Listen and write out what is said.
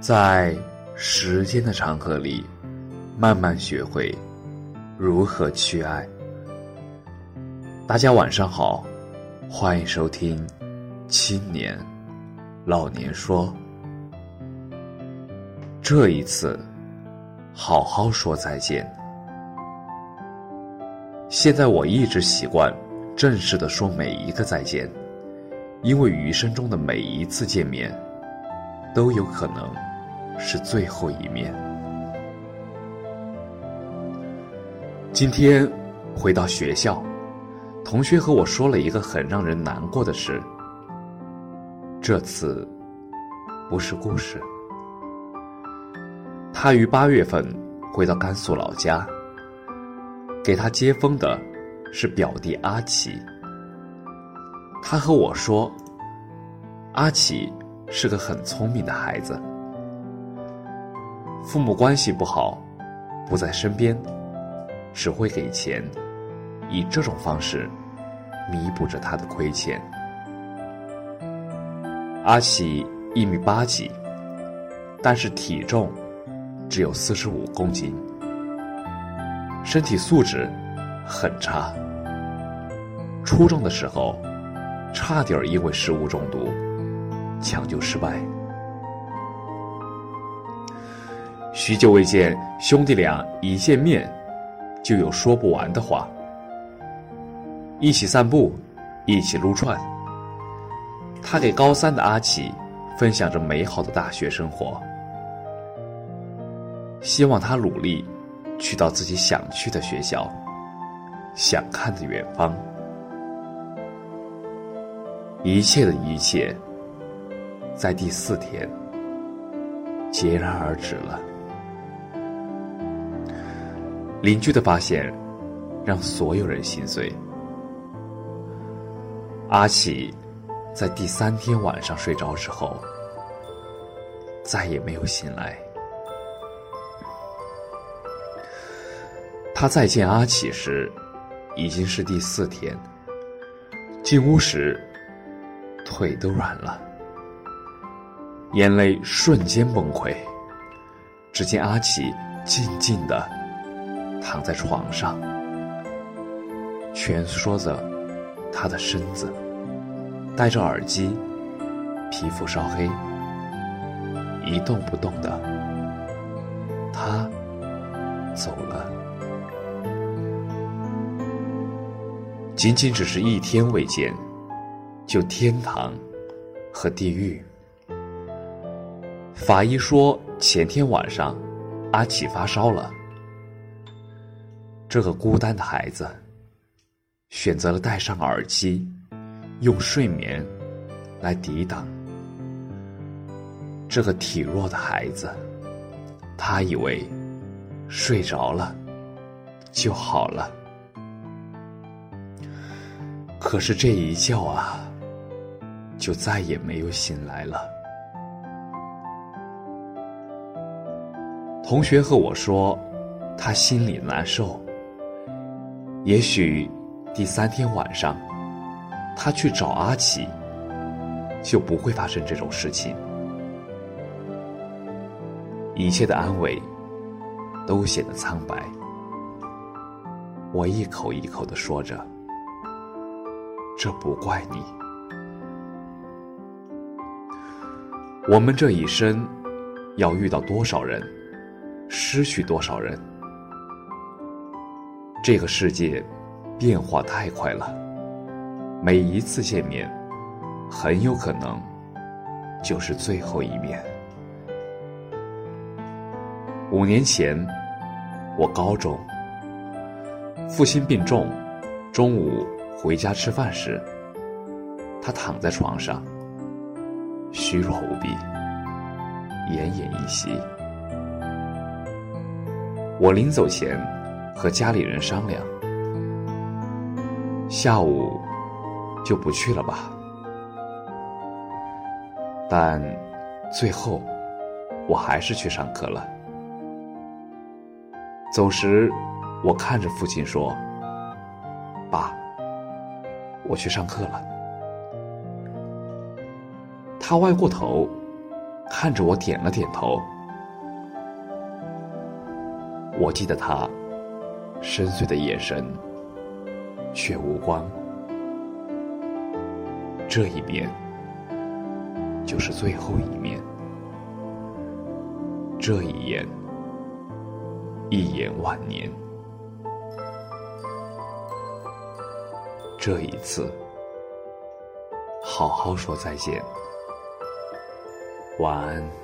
在时间的长河里，慢慢学会如何去爱。大家晚上好，欢迎收听《青年老年说》。这一次，好好说再见。现在我一直习惯正式的说每一个再见，因为余生中的每一次见面，都有可能是最后一面。今天回到学校，同学和我说了一个很让人难过的事。这次不是故事，他于八月份回到甘肃老家。给他接风的是表弟阿奇。他和我说，阿奇是个很聪明的孩子，父母关系不好，不在身边，只会给钱，以这种方式弥补着他的亏欠。阿奇一米八几，但是体重只有四十五公斤。身体素质很差，初中的时候差点因为食物中毒抢救失败。许久未见，兄弟俩一见面就有说不完的话，一起散步，一起撸串。他给高三的阿奇分享着美好的大学生活，希望他努力。去到自己想去的学校，想看的远方，一切的一切，在第四天戛然而止了。邻居的发现让所有人心碎。阿喜在第三天晚上睡着之后，再也没有醒来。他再见阿启时，已经是第四天。进屋时，腿都软了，眼泪瞬间崩溃。只见阿启静静的躺在床上，蜷缩着他的身子，戴着耳机，皮肤烧黑，一动不动的。他走了。仅仅只是一天未见，就天堂和地狱。法医说，前天晚上阿启发烧了。这个孤单的孩子选择了戴上耳机，用睡眠来抵挡。这个体弱的孩子，他以为睡着了就好了。可是这一觉啊，就再也没有醒来了。同学和我说，他心里难受。也许第三天晚上，他去找阿奇，就不会发生这种事情。一切的安慰都显得苍白。我一口一口的说着。这不怪你。我们这一生要遇到多少人，失去多少人？这个世界变化太快了，每一次见面，很有可能就是最后一面。五年前，我高中，父亲病重，中午。回家吃饭时，他躺在床上，虚弱无比，奄奄一息。我临走前和家里人商量，下午就不去了吧。但最后，我还是去上课了。走时，我看着父亲说：“爸。”我去上课了。他歪过头，看着我点了点头。我记得他深邃的眼神，却无光。这一面就是最后一面，这一眼一眼万年，这一次好好说再见，晚安。